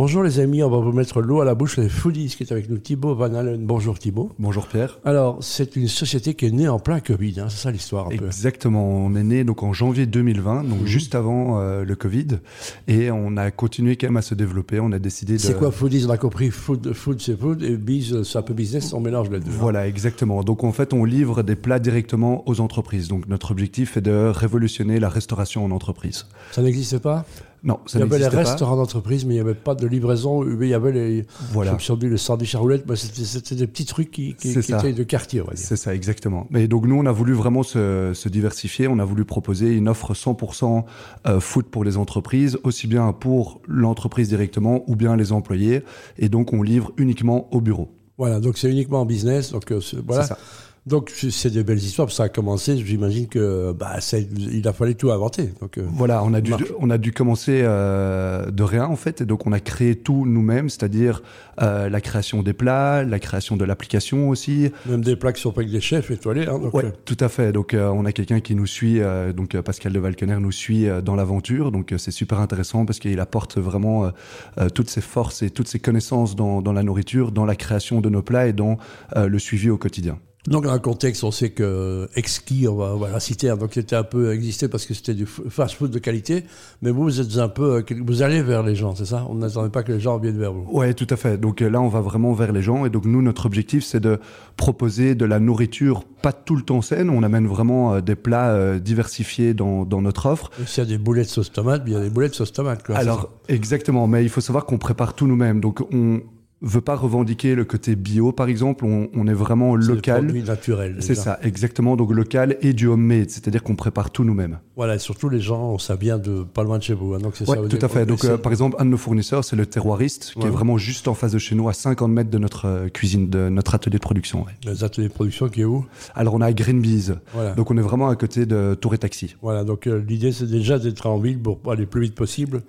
Bonjour les amis, on va vous mettre l'eau à la bouche, les foodies qui est avec nous, Thibaut Van Allen. Bonjour Thibaut. Bonjour Pierre. Alors, c'est une société qui est née en plein Covid, hein, c'est ça l'histoire un peu. Exactement, on est né donc en janvier 2020, donc Mhm. juste avant euh, le Covid, et on a continué quand même à se développer. On a décidé de. C'est quoi foodies? On a compris, food, food c'est food, et biz, c'est un peu business, on mélange les deux. hein. Voilà, exactement. Donc en fait, on livre des plats directement aux entreprises. Donc notre objectif est de révolutionner la restauration en entreprise. Ça n'existait pas? Non, ça Il y avait les restaurants d'entreprise, mais il n'y avait pas de livraison. Il y avait les, Voilà. je me souviens, le sandwich à roulettes, mais c'était, des petits trucs qui, qui, qui étaient de quartier. C'est ça, exactement. Mais donc nous, on a voulu vraiment se, se diversifier. On a voulu proposer une offre 100% euh, food pour les entreprises, aussi bien pour l'entreprise directement ou bien les employés. Et donc, on livre uniquement au bureau. Voilà, donc c'est uniquement en business. Donc, euh, voilà. C'est ça. Donc c'est des belles histoires, ça a commencé, j'imagine que bah, ça- il a fallu tout inventer. Donc, euh, Voilà, on a dû, on a dû commencer euh, de rien en fait, et donc on a créé tout nous-mêmes, c'est-à-dire euh, la création des plats, la création de l'application aussi. même des plats qui sont pas avec des chefs étoilés. Hein, donc, Ouais, euh, tout à fait. Donc euh, on a quelqu'un qui nous suit, euh, donc Pascal de Valkener nous suit euh, dans l'aventure, donc euh, c'est super intéressant parce qu'il apporte vraiment toutes ses forces et toutes ses connaissances dans, dans la nourriture, dans la création de nos plats et dans euh, le suivi au quotidien. Donc dans le contexte, on sait que Exki, on va, on va la citer, donc c'était un peu existé parce que c'était du fast-food de qualité. Mais vous, vous êtes un peu, euh, vous allez vers les gens, c'est ça? On n'attendait pas que les gens viennent vers vous. Ouais, tout à fait. Donc euh, là, on va vraiment vers les gens. Et donc nous, notre objectif, c'est de proposer de la nourriture, pas tout le temps saine. On amène vraiment euh, des plats euh, diversifiés dans, dans notre offre. S'il y a des boulettes sauce tomate, il y a des boulettes sauce tomate. Quoi, Alors, exactement. Mais il faut savoir qu'on prépare tout nous-mêmes. Donc on veut pas revendiquer le côté bio, par exemple. On, on est vraiment C'est local. produits naturels. C'est ça, exactement. Donc local et du homemade, c'est-à-dire qu'on prépare tout nous-mêmes. Voilà, et surtout les gens, ça vient de pas loin de chez vous. hein, donc c'est Ouais, ça. tout à fait. Donc, euh, par exemple, un de nos fournisseurs, c'est le terroiriste, qui Ouais. est vraiment juste en face de chez nous, à 50 mètres de notre euh, cuisine, de notre atelier de production. ouais. les ateliers de production qui est où? Alors, on a Green Bees. Voilà. Donc, on est vraiment à côté de Tour et Taxi. Voilà, donc euh, l'idée c'est déjà d'être en ville pour aller le plus vite possible,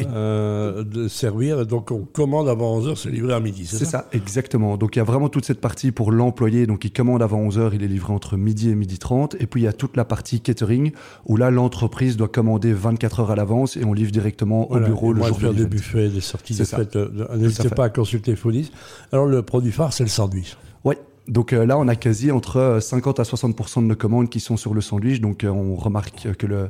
euh, de servir. Et donc on commande avant 11h, c'est livré à midi, c'est C'est ça, ça, exactement. Donc, il y a vraiment toute cette partie pour l'employé. Donc, il commande avant 11h, il est livré entre midi et midi 30. Et puis, il y a toute la partie catering, où là, l'entreprise doit commander 24 heures à l'avance et on livre directement Voilà, au bureau le jour faire de des buffets, des sorties, des fêtes. euh, N'hésitez pas à consulter Foodies. Alors le produit phare, c'est le sandwich. Donc euh, là, on a quasi entre euh, 50 à 60% de nos commandes qui sont sur le sandwich. Donc euh, on remarque que le,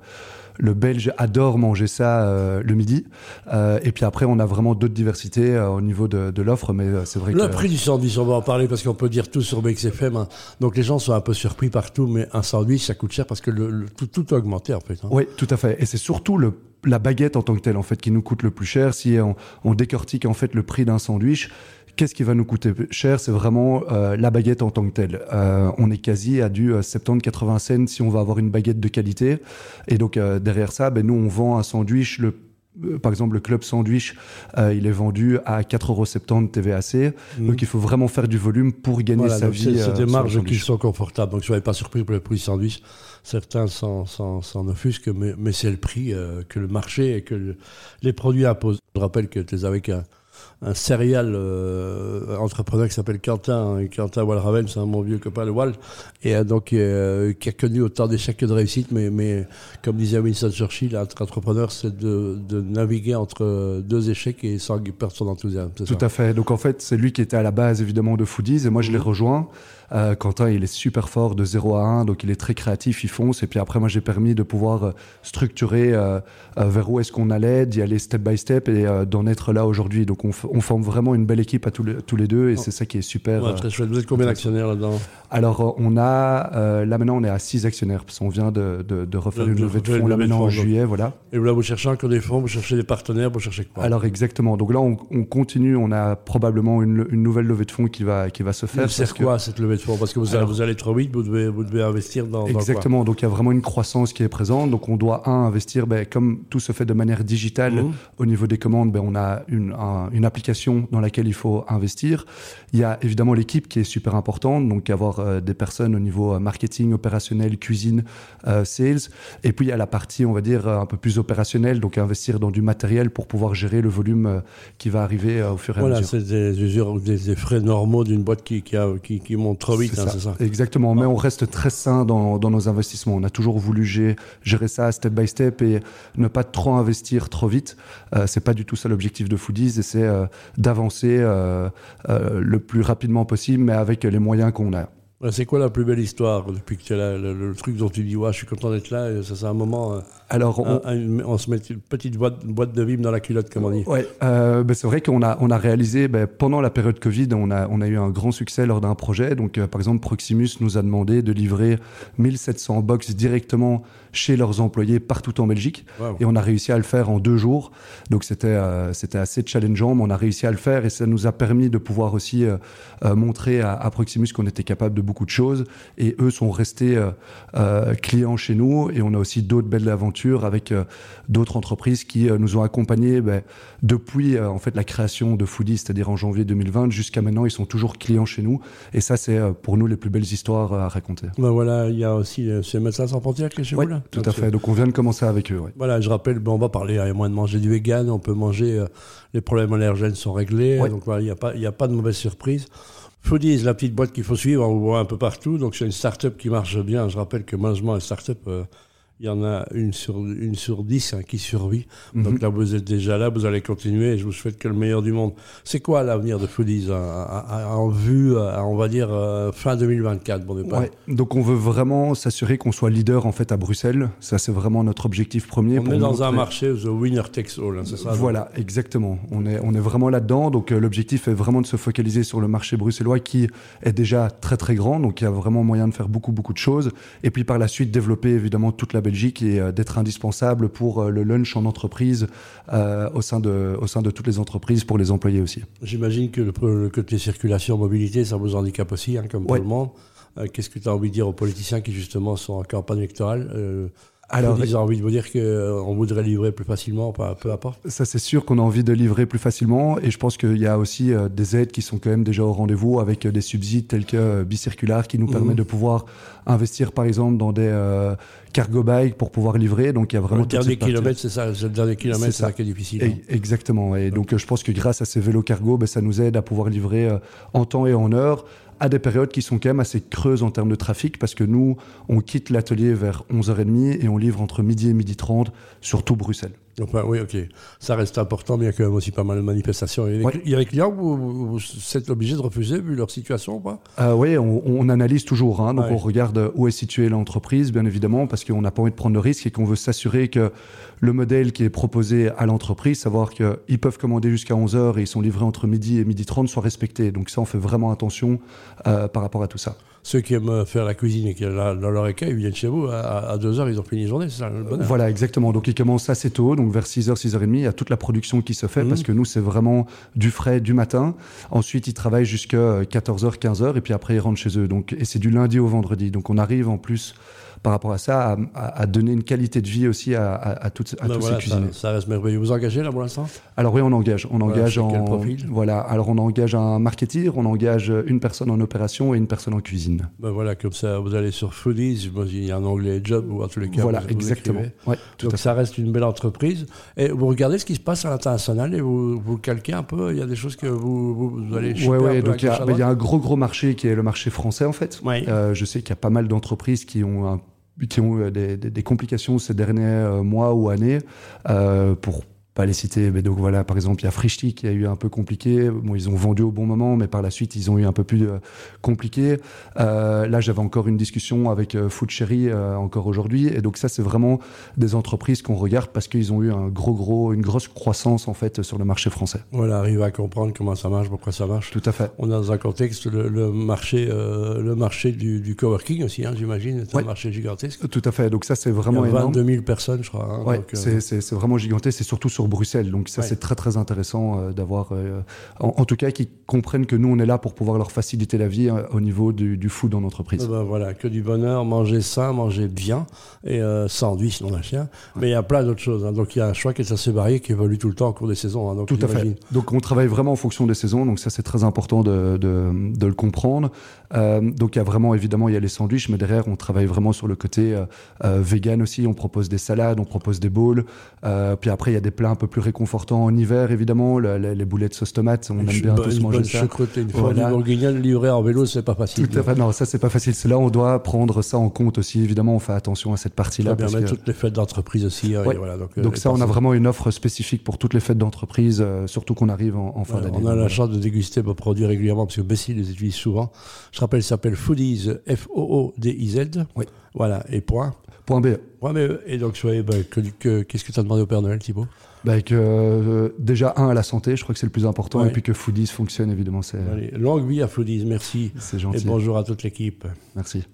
le Belge adore manger ça euh, le midi. Euh, et puis après, on a vraiment d'autres diversités euh, au niveau de, de l'offre. Mais euh, c'est vrai Le que... prix du sandwich, on va en parler parce qu'on peut dire tout sur BXFM. hein. Donc les gens sont un peu surpris partout, mais un sandwich, ça coûte cher parce que le, le- tout, tout a augmenté en fait. hein. Oui, tout à fait. Et c'est surtout le, la baguette en tant que telle en fait qui nous coûte le plus cher. Si on, on décortique en fait le prix d'un sandwich, qu'est-ce qui va nous coûter cher? C'est vraiment euh, la baguette en tant que telle. Euh, on est quasi à du euh, 70-80 cents si on va avoir une baguette de qualité. Et donc euh, derrière ça, ben, nous on vend un sandwich. Le, euh, par exemple, le club sandwich, euh, il est vendu à 4,70€ TVAC. Mhm. Donc il faut vraiment faire du volume pour gagner Voilà, sa vie. c'est euh, des marges qui sont confortables. Donc, soyez pas surpris pour le prix sandwich. Certains s'en, offusquent, mais, mais c'est le prix euh, que le marché et que le- les produits imposent. Je rappelle que tu es avec un, un serial euh, entrepreneur qui s'appelle Quentin, hein, Quentin Walraven, c'est un mon vieux copain, le Wal, et euh, donc euh, qui a connu autant d'échecs que de réussites, mais, mais comme disait Winston Churchill, être entrepreneur, c'est de, de naviguer entre deux échecs et sans perdre son enthousiasme. Tout ça à fait. Donc en fait, c'est lui qui était à la base évidemment de Foodies et moi je l'ai Mhm. rejoint. Euh, Quentin, il est super fort de 0 à 1, donc il est très créatif, il fonce. Et puis après, moi j'ai permis de pouvoir euh, structurer euh, vers où est-ce qu'on allait, d'y aller step by step et d'en être là aujourd'hui. Donc on, on forme vraiment une belle équipe à tous les, tous les deux et Oh. c'est ça qui est super. Ouais, euh. très chouette. Vous êtes combien d'actionnaires là-dedans? Alors euh, on a, euh, là maintenant on est à 6 actionnaires parce qu'on vient de, de, de refaire De- une levée de fonds là maintenant en juillet, voilà. Et là, vous cherchez encore des fonds, vous cherchez des partenaires, vous cherchez quoi? Alors exactement. Donc là on, on continue, on a probablement une, une nouvelle levée de fonds qui va, qui va se faire. Que- quoi cette levée de fonds? Parce que vous, allez, vous allez trop vite, vous devez, vous devez investir dans, dans quoi? Exactement, donc il y a vraiment une croissance qui est présente. Donc on doit, un, investir, ben, comme tout se fait de manière digitale Mhm. au niveau des commandes, ben, on a une, un- une application dans laquelle il faut investir. Il y a évidemment l'équipe qui est super importante, donc avoir euh, des personnes au niveau euh, marketing, opérationnel, cuisine, euh, sales. Et puis il y a la partie, on va dire, un peu plus opérationnelle, donc investir dans du matériel pour pouvoir gérer le volume qui va arriver au fur et à Voilà, mesure. c'est des usures, des, des frais normaux d'une boîte qui, qui, a- qui, qui monte trop vite, C'est hein, ça. c'est ça Exactement, mais on reste très sain dans, dans nos investissements. On a toujours voulu gérer, gérer ça step by step et ne pas trop investir trop vite. Euh, c'est pas du tout ça l'objectif de Foodies et c'est c'est d'avancer le plus rapidement possible, mais avec les moyens qu'on a. C'est quoi la plus belle histoire depuis que tu là, le, truc dont tu dis ouais, je suis content d'être là, ça c'est un moment. Euh, Alors on, se met une petite boîte, boîte de vime dans la culotte comme on dit. Ouais, euh, ben, c'est vrai qu'on a on a réalisé ben, pendant la période Covid, on a on a eu un grand succès lors d'un projet. Donc euh, par exemple Proximus nous a demandé de livrer 1700 box directement chez leurs employés partout en Belgique et on a réussi à le faire en deux jours. Donc c'était c'était assez challengeant, mais on a réussi à le faire et ça nous a permis de pouvoir aussi montrer à, à Proximus qu'on était capable de beaucoup de choses et eux sont restés euh, euh, clients chez nous et on a aussi d'autres belles aventures avec euh, d'autres entreprises qui nous ont accompagnés ben, depuis en fait la création de Foodie, c'est-à-dire en janvier 2020 jusqu'à maintenant, ils sont toujours clients chez nous et ça c'est pour nous les plus belles histoires à raconter. Ben voilà, il y a aussi ces médecins sans frontières qui est chez vous là? Tout à fait. Donc on vient de commencer avec eux. Voilà, je rappelle, ben, on va parler, y a moins de manger du vegan, on peut manger, les problèmes allergènes sont réglés, donc voilà, il n'y a pas, il a pas de mauvaise surprise. Foodies, la petite boîte qu'il faut suivre, on voit un peu partout. Donc c'est une start-up qui marche bien. Je rappelle que malheureusement, une start-up, euh, il y en a une sur, une sur dix hein, qui survit. Donc mhm. là, vous êtes déjà là, vous allez continuer et je vous souhaite que le meilleur du monde. C'est quoi l'avenir de Foodies en vue, on va dire, euh, fin 2024 bon ouais. Donc on veut vraiment s'assurer qu'on soit leader en fait à Bruxelles. Ça, c'est vraiment notre objectif premier. On est dans un marché, the winner takes all, hein, c'est ça Voilà, exactement. On est, on est vraiment là-dedans. Donc euh, l'objectif est vraiment de se focaliser sur le marché bruxellois qui est déjà très très grand. Donc il y a vraiment moyen de faire beaucoup beaucoup de choses. Et puis par la suite, développer évidemment toute la Belgique et euh, d'être indispensable pour euh, le lunch en entreprise euh, au, sein de, au sein de toutes les entreprises pour les employés aussi. J'imagine que le, côté circulation, mobilité, ça vous handicape aussi, hein, comme tout le monde. Qu'est-ce que tu as envie de dire aux politiciens qui justement sont en campagne électorale alors, ils ont envie de vous dire qu'on voudrait livrer plus facilement, peu importe. Ça, c'est sûr qu'on a envie de livrer plus facilement. Et je pense qu'il y a aussi euh, des aides qui sont quand même déjà au rendez-vous avec euh, des subsides tels que euh, Bicirculaire qui nous permet mhm. de pouvoir investir, par exemple, dans des cargo bikes pour pouvoir livrer. Donc, il y a vraiment. Le dernier kilomètre, c'est ça. Le dernier kilomètre, c'est ça. qui est difficile. Hein. exactement. Et donc, je pense que grâce à ces vélos cargo, ben, ça nous aide à pouvoir livrer en temps et en heure à des périodes qui sont quand même assez creuses en termes de trafic, parce que nous, on quitte l'atelier vers 11h30 et on livre entre midi et midi 30 sur tout Bruxelles. Enfin, oui, ok. Ça reste important, mais il y a quand même aussi pas mal de manifestations. Il y a, des clients où vous, êtes obligé de refuser vu leur situation ou pas? Euh, Oui, on, analyse toujours. Hein. donc on regarde où est située l'entreprise, bien évidemment, parce qu'on n'a pas envie de prendre le risque et qu'on veut s'assurer que le modèle qui est proposé à l'entreprise, savoir qu'ils peuvent commander jusqu'à 11h et ils sont livrés entre midi et midi 30, soit respecté. Donc ça, on fait vraiment attention euh, par rapport à tout ça ceux qui aiment faire la cuisine et qui dans leur écueil, ils viennent chez vous. À, 2 heures, ils ont fini la journée, c'est ça le bonheur. Voilà, exactement. Donc ils commencent assez tôt, donc vers 6 h 6 6h30, il y a toute la production qui se fait parce mmh. que nous, c'est vraiment du frais du matin. Ensuite, ils travaillent jusqu'à 14h, 15h et puis après, ils rentrent chez eux. Donc, et c'est du lundi au vendredi. Donc on arrive en plus par rapport à ça, à, donner une qualité de vie aussi à, à, toutes, à ben tous ces cuisiniers. Ça, reste merveilleux. Vous engagez là pour l'instant? Alors oui, on engage. On engage en quel profil? voilà. Alors on engage un marketeur, on engage une personne en opération et une personne en cuisine. Ben voilà, comme ça, vous allez sur Foodies, il y a un onglet job ou en tous les cas. Voilà, exactement. Ouais, Donc ça reste une belle entreprise. Et vous regardez ce qui se passe à l'international et vous, vous calquez un peu. Il y a des choses que vous, vous, allez. Oui, ouais, donc il y, ben, a un gros gros marché qui est le marché français en fait. Euh, je sais qu'il y a pas mal d'entreprises qui ont un qui ont eu des, des, des, complications ces derniers euh, mois ou années euh, pour pas les citer, mais donc voilà, par exemple, il y a Frischti qui a eu un peu compliqué. Bon, ils ont vendu au bon moment, mais par la suite, ils ont eu un peu plus euh, compliqué. Euh, là, j'avais encore une discussion avec euh, Food Cherry encore aujourd'hui, et donc ça, c'est vraiment des entreprises qu'on regarde parce qu'ils ont eu un gros, gros, une grosse croissance en fait sur le marché français. Voilà, arriver à comprendre comment ça marche, pourquoi ça marche. Tout à fait. On est dans un contexte le, marché, le marché du, du coworking aussi, hein, j'imagine, c'est un marché gigantesque. Tout à fait. Donc ça, c'est vraiment il y a 22 000 personnes, je crois. Hein, ouais, c'est vraiment gigantesque. C'est surtout sur Bruxelles. Donc ça, c'est très très intéressant euh, d'avoir, euh, en, tout cas, qu'ils comprennent que nous, on est là pour pouvoir leur faciliter la vie euh, au niveau du, du food en entreprise. Ben voilà, que du bonheur, manger sain, manger bien, et sandwich, non la chien. Mais il y a plein d'autres choses. Hein. Donc il y a un choix qui est assez varié, qui évolue tout le temps au cours des saisons. Hein. donc, tout à fait. Donc on travaille vraiment en fonction des saisons. Donc ça, c'est très important de, de, de, le comprendre. donc il y a vraiment, évidemment, il y a les sandwichs, mais derrière, on travaille vraiment sur le côté vegan aussi. On propose des salades, on propose des bowls. puis après, il y a des plats un peu plus réconfortant en hiver, évidemment. Le- le- les boulettes sauce tomate, on aime bien tous une manger ça. une fois Voilà. du bourguignon livré en vélo, c'est pas facile. Tout à fait. Non, ça c'est pas facile. C'est là on doit prendre ça en compte aussi. Évidemment, on fait attention à cette partie-là. bien parce que- toutes les fêtes d'entreprise aussi. hein, Ouais. et voilà, donc, euh, Donc ça, on a vraiment une offre spécifique pour toutes les fêtes d'entreprise, euh, surtout qu'on arrive en, en fin d'année. on a la chance de déguster vos produits régulièrement parce que Bessie les utilise souvent. Je rappelle, ça s'appelle Foodies, F-O-O-D-I-Z. Oui. Voilà, et point. Point B. Ouais, mais, et donc, soyez, que- que- qu'est-ce que tu as demandé au Père Noël, Thibaut? Bah, que, euh, déjà, un, à la santé, je crois que c'est le plus important, Ouais. et puis que Foodies fonctionne, évidemment, c'est Allez, Longue vie à Foodies, merci. c'est Et gentil. bonjour à toute l'équipe. Merci.